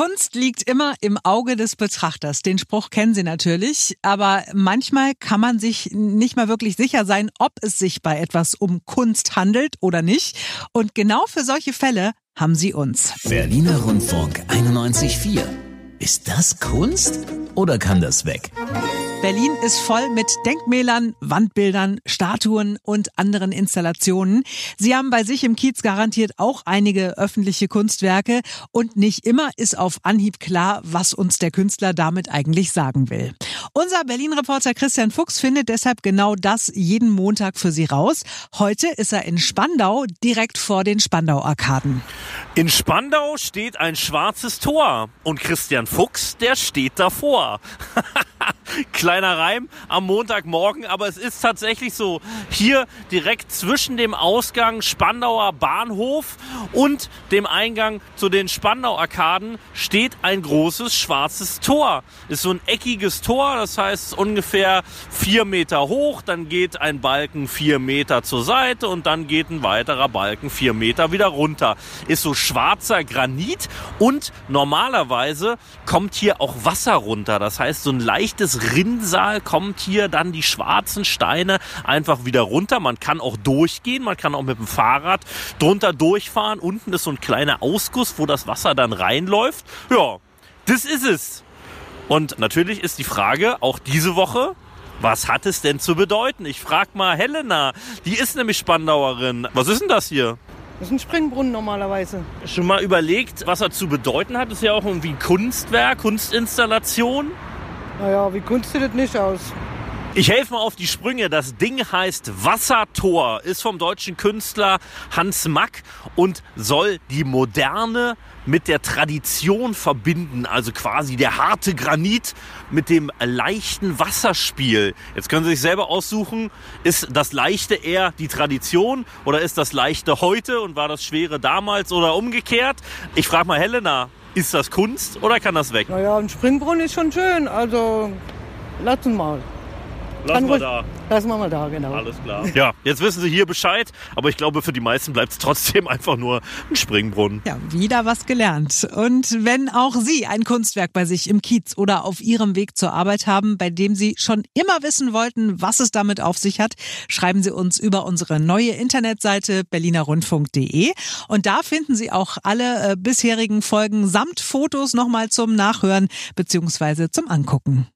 Kunst liegt immer im Auge des Betrachters. Den Spruch kennen Sie natürlich. Aber manchmal kann man sich nicht mal wirklich sicher sein, ob es sich bei etwas um Kunst handelt oder nicht. Und genau für solche Fälle haben Sie uns. Berliner Rundfunk 91.4. Ist das Kunst oder kann das weg? Berlin ist voll mit Denkmälern, Wandbildern, Statuen und anderen Installationen. Sie haben bei sich im Kiez garantiert auch einige öffentliche Kunstwerke und nicht immer ist auf Anhieb klar, was uns der Künstler damit eigentlich sagen will. Unser Berlin-Reporter Christian Fuchs findet deshalb genau das jeden Montag für Sie raus. Heute ist er in Spandau, direkt vor den Spandau-Arkaden. In Spandau steht ein schwarzes Tor und Christian Fuchs, der steht davor. Kleiner Reim am Montagmorgen, aber es ist tatsächlich so. Hier direkt zwischen dem Ausgang Spandauer Bahnhof und dem Eingang zu den Spandau-Arkaden steht ein großes schwarzes Tor. Ist so ein eckiges Tor, das heißt ungefähr vier Meter hoch, dann geht ein Balken vier Meter zur Seite und dann geht ein weiterer Balken vier Meter wieder runter. Ist so schwarzer Granit und normalerweise kommt hier auch Wasser runter. Das heißt, so ein leichtes Rinnsal kommt hier dann die schwarzen Steine einfach wieder runter. Man kann auch durchgehen, man kann auch mit dem Fahrrad drunter durchfahren. Unten ist so ein kleiner Ausguss, wo das Wasser dann reinläuft. Ja, das ist es. Und natürlich ist die Frage, auch diese Woche, was hat es denn zu bedeuten? Ich frage mal Helena, die ist nämlich Spandauerin. Was ist denn das hier? Das ist ein Springbrunnen normalerweise. Schon mal überlegt, was er zu bedeuten hat? Das ist ja auch irgendwie ein Kunstwerk, Kunstinstallation. Naja, wie Kunst sieht das nicht aus? Ich helfe mal auf die Sprünge. Das Ding heißt Wassertor, ist vom deutschen Künstler Hans Mack und soll die moderne mit der Tradition verbinden. Also quasi der harte Granit mit dem leichten Wasserspiel. Jetzt können Sie sich selber aussuchen, ist das Leichte eher die Tradition oder ist das Leichte heute und war das Schwere damals oder umgekehrt? Ich frage mal Helena, ist das Kunst oder kann das weg? Naja, ein Springbrunnen ist schon schön. Also lassen mal. Lassen wir da. Lassen wir mal da, genau. Alles klar. Ja, jetzt wissen Sie hier Bescheid, aber ich glaube, für die meisten bleibt es trotzdem einfach nur ein Springbrunnen. Ja, wieder was gelernt. Und wenn auch Sie ein Kunstwerk bei sich im Kiez oder auf Ihrem Weg zur Arbeit haben, bei dem Sie schon immer wissen wollten, was es damit auf sich hat, schreiben Sie uns über unsere neue Internetseite berlinerrundfunk.de. Und da finden Sie auch alle äh, bisherigen Folgen samt Fotos nochmal zum Nachhören beziehungsweise zum Angucken.